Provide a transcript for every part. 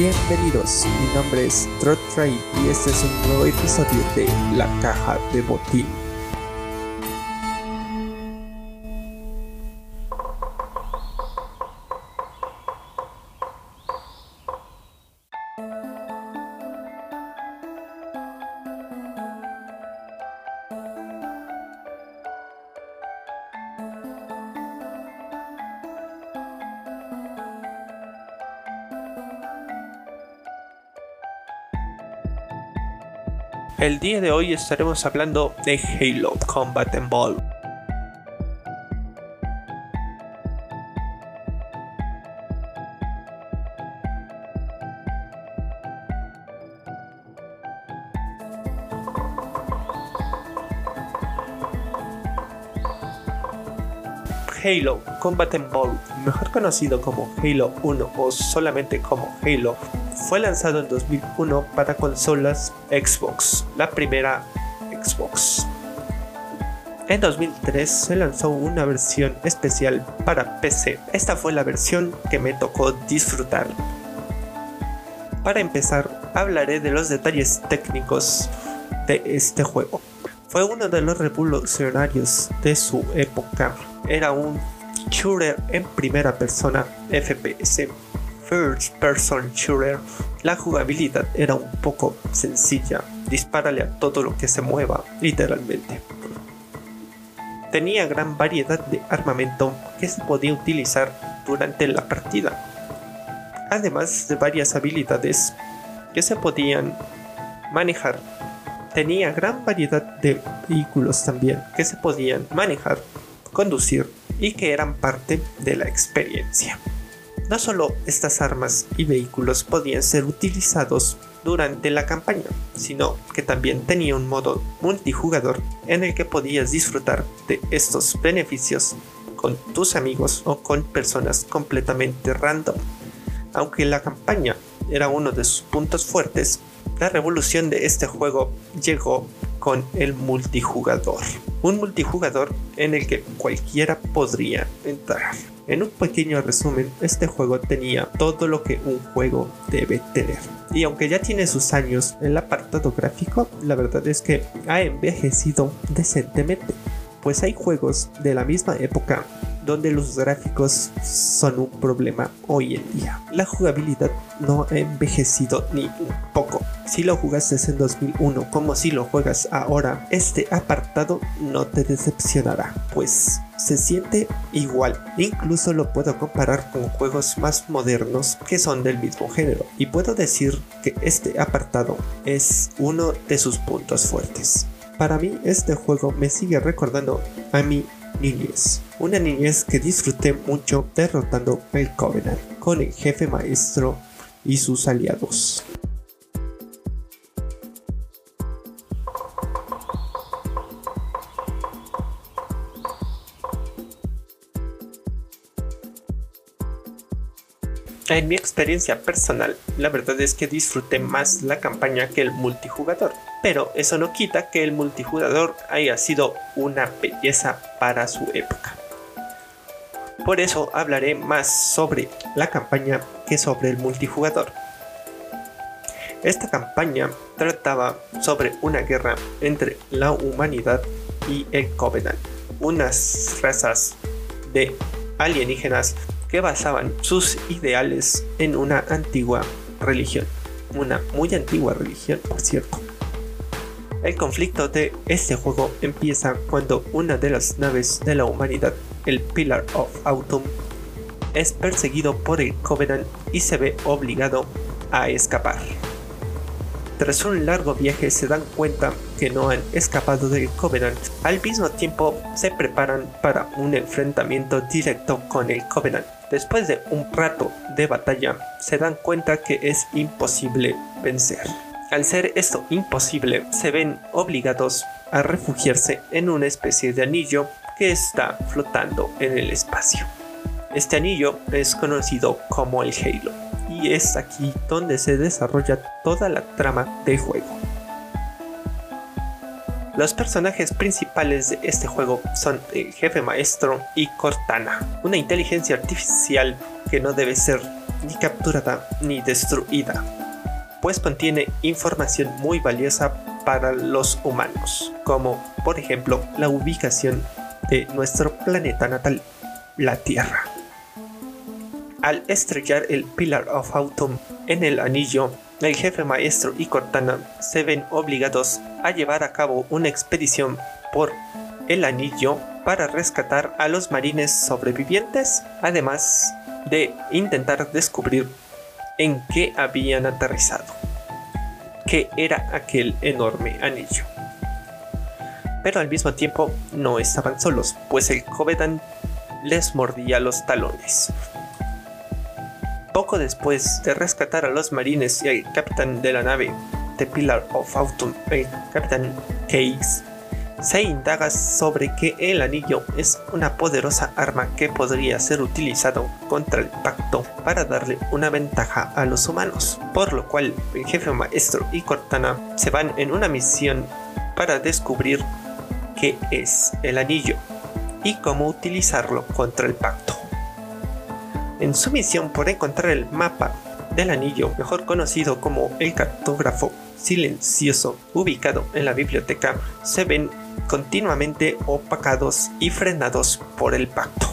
Bienvenidos, mi nombre es Trotray y este es un nuevo episodio de La Caja de Botín. El día de hoy estaremos hablando de Halo Combat Evolved. Halo Combat Evolved, mejor conocido como Halo 1 o solamente como Halo, fue lanzado en 2001 para consolas Xbox, la primera Xbox. En 2003 se lanzó una versión especial para PC. Esta fue la versión que me tocó disfrutar. Para empezar, hablaré de los detalles técnicos de este juego. Fue uno de los revolucionarios de su época. Era un shooter en primera persona FPS first person shooter, la jugabilidad era un poco sencilla. Dispárale a todo lo que se mueva, literalmente. Tenía gran variedad de armamento que se podía utilizar durante la partida. Además de varias habilidades que se podían manejar. Tenía gran variedad de vehículos también que se podían manejar, conducir y que eran parte de la experiencia. No solo estas armas y vehículos podían ser utilizados durante la campaña, sino que también tenía un modo multijugador en el que podías disfrutar de estos beneficios con tus amigos o con personas completamente random. Aunque la campaña era uno de sus puntos fuertes, la revolución de este juego llegó con el multijugador. Un multijugador en el que cualquiera podría entrar. En un pequeño resumen, este juego tenía todo lo que un juego debe tener. Y aunque ya tiene sus años, el apartado gráfico, la verdad es que ha envejecido decentemente. Pues hay juegos de la misma época donde los gráficos son un problema hoy en día. La jugabilidad no ha envejecido ni un poco. Si lo jugaste en 2001 como si lo juegas ahora, este apartado no te decepcionará, pues se siente igual. Incluso lo puedo comparar con juegos más modernos que son del mismo género. Y puedo decir que este apartado es uno de sus puntos fuertes. Para mí este juego me sigue recordando a mi niñez. Una niñez que disfruté mucho derrotando el Covenant con el jefe maestro y sus aliados. En mi experiencia personal, la verdad es que disfruté más la campaña que el multijugador, pero eso no quita que el multijugador haya sido una belleza para su época. Por eso hablaré más sobre la campaña que sobre el multijugador. Esta campaña trataba sobre una guerra entre la humanidad y el Covenant, unas razas de alienígenas que basaban sus ideales en una antigua religión, una muy antigua religión por cierto. El conflicto de este juego empieza cuando una de las naves de la humanidad, el Pillar of Autumn, es perseguido por el Covenant y se ve obligado a escapar. Tras un largo viaje se dan cuenta que no han escapado del Covenant. Al mismo tiempo se preparan para un enfrentamiento directo con el Covenant. Después de un rato de batalla se dan cuenta que es imposible vencer. Al ser esto imposible, se ven obligados a refugiarse en una especie de anillo que está flotando en el espacio. Este anillo es conocido como el Halo y es aquí donde se desarrolla toda la trama del juego. Los personajes principales de este juego son el jefe maestro y Cortana, una inteligencia artificial que no debe ser ni capturada ni destruida, pues contiene información muy valiosa para los humanos, como por ejemplo la ubicación de nuestro planeta natal, la Tierra. Al estrellar el Pillar of Autumn en el anillo, el jefe maestro y Cortana se ven obligados a llevar a cabo una expedición por el anillo para rescatar a los marines sobrevivientes, además de intentar descubrir en qué habían aterrizado, qué era aquel enorme anillo. Pero al mismo tiempo no estaban solos, pues el Covenant les mordía los talones. Poco después de rescatar a los marines y al capitán de la nave, The Pillar of Autumn, el capitán Case, se indaga sobre que el anillo es una poderosa arma que podría ser utilizado contra el pacto para darle una ventaja a los humanos, por lo cual el jefe maestro y Cortana se van en una misión para descubrir qué es el anillo y cómo utilizarlo contra el pacto. En su misión por encontrar el mapa del anillo, mejor conocido como el cartógrafo silencioso ubicado en la biblioteca, se ven continuamente opacados y frenados por el pacto,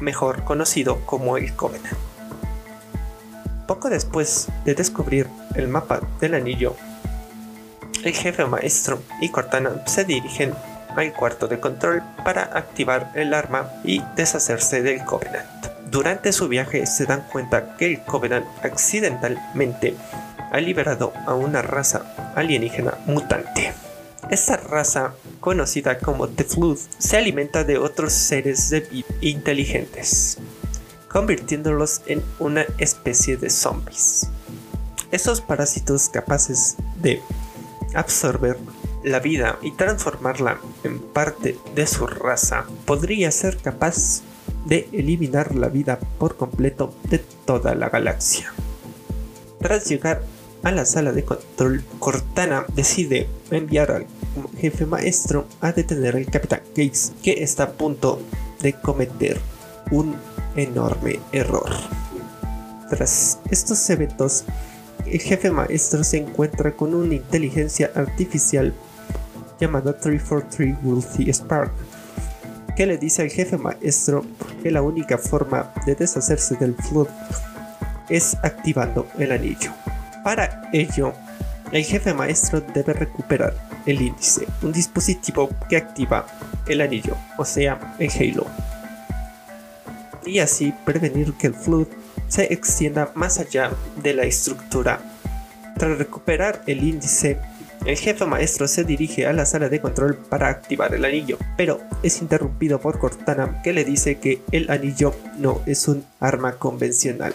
mejor conocido como el Covenant. Poco después de descubrir el mapa del anillo, el jefe maestro y Cortana se dirigen al cuarto de control para activar el arma y deshacerse del Covenant. Durante su viaje se dan cuenta que el Covenant accidentalmente ha liberado a una raza alienígena mutante. Esta raza, conocida como The Flood, se alimenta de otros seres de inteligentes, convirtiéndolos en una especie de zombies. Estos parásitos capaces de absorber la vida y transformarla en parte de su raza podría ser capaz de eliminar la vida por completo de toda la galaxia. Tras llegar a la sala de control, Cortana decide enviar al jefe maestro a detener al capitán Gates, que está a punto de cometer un enorme error. Tras estos eventos, el jefe maestro se encuentra con una inteligencia artificial llamada 343 Wealthy Spark, que le dice al jefe maestro que la única forma de deshacerse del flood es activando el anillo. Para ello, el jefe maestro debe recuperar el índice, un dispositivo que activa el anillo, o sea, el Halo, y así prevenir que el flood se extienda más allá de la estructura. Tras recuperar el índice, el jefe maestro se dirige a la sala de control para activar el anillo, pero es interrumpido por Cortana que le dice que el anillo no es un arma convencional,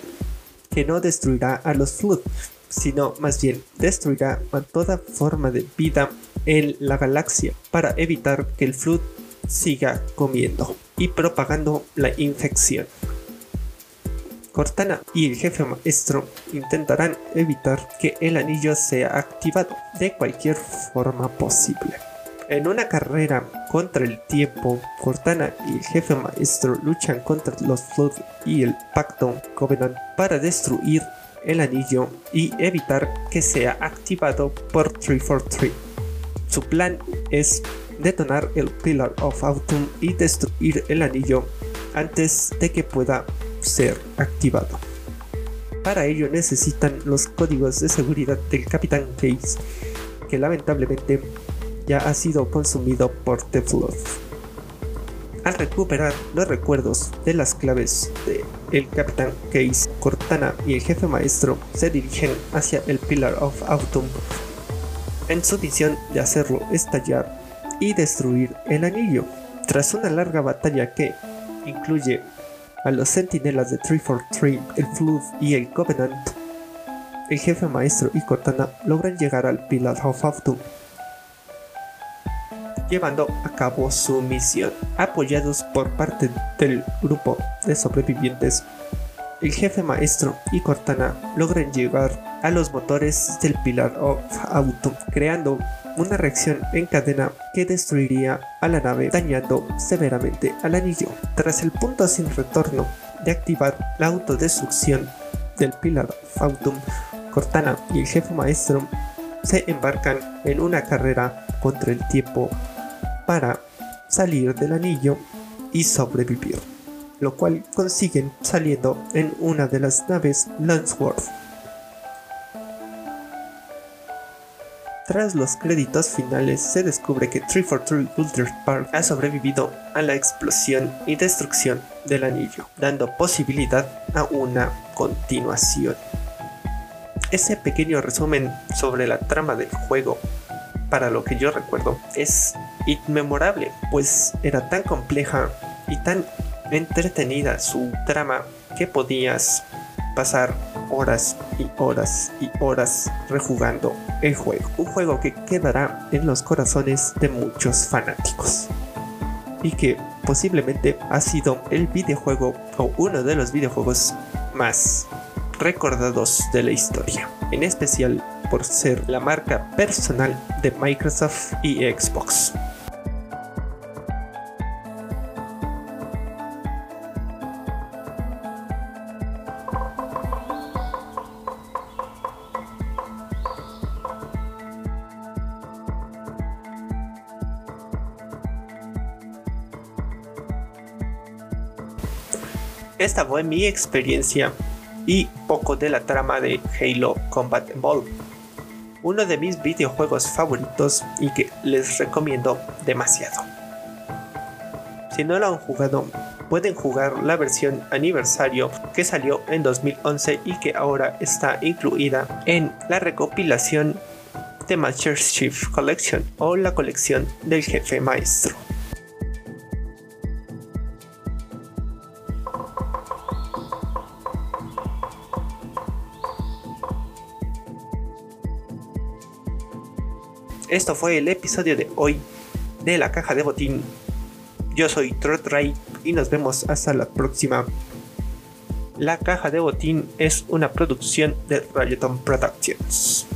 que no destruirá a los Flood, sino más bien destruirá toda forma de vida en la galaxia para evitar que el Flood siga comiendo y propagando la infección. Cortana y el jefe maestro intentarán evitar que el anillo sea activado de cualquier forma posible. En una carrera contra el tiempo, Cortana y el jefe maestro luchan contra los Flood y el Pacto Covenant para destruir el anillo y evitar que sea activado por 343. Su plan es detonar el Pillar of Autumn y destruir el anillo antes de que pueda ser activado. Para ello necesitan los códigos de seguridad del Capitán Case, que lamentablemente ya ha sido consumido por The Flood. Al recuperar los recuerdos de las claves de el Capitán Case, Cortana y el jefe maestro se dirigen hacia el Pillar of Autumn en su misión de hacerlo estallar y destruir el anillo. Tras una larga batalla que incluye a los sentinelas de 343, el Flood y el Covenant, el jefe maestro y Cortana logran llegar al Pillar of Autumn, llevando a cabo su misión. Apoyados por parte del grupo de sobrevivientes, el jefe maestro y Cortana logran llegar a los motores del Pillar of Autumn, creando una reacción en cadena que destruiría a la nave dañando severamente al anillo. Tras el punto sin retorno de activar la autodestrucción del Pilar Fautum, Cortana y el jefe maestro se embarcan en una carrera contra el tiempo para salir del anillo y sobrevivir, lo cual consiguen saliendo en una de las naves Landsworth. Tras los créditos finales se descubre que 343 Ultra Park ha sobrevivido a la explosión y destrucción del anillo, dando posibilidad a una continuación. Ese pequeño resumen sobre la trama del juego, para lo que yo recuerdo, es inmemorable, pues era tan compleja y tan entretenida su trama que podías pasar horas y horas y horas rejugando el juego. Un juego que quedará en los corazones de muchos fanáticos. Y que posiblemente ha sido el videojuego o uno de los videojuegos más recordados de la historia, en especial por ser la marca personal de Microsoft y Xbox. Esta fue mi experiencia y poco de la trama de Halo Combat Evolved. Uno de mis videojuegos favoritos y que les recomiendo demasiado. Si no lo han jugado, pueden jugar la versión aniversario que salió en 2011 y que ahora está incluida en la recopilación de Master Chief Collection o la colección del jefe maestro. Esto fue el episodio de hoy de la caja de botín. Yo soy Trotray y nos vemos hasta la próxima. La caja de botín es una producción de Rayoton Productions.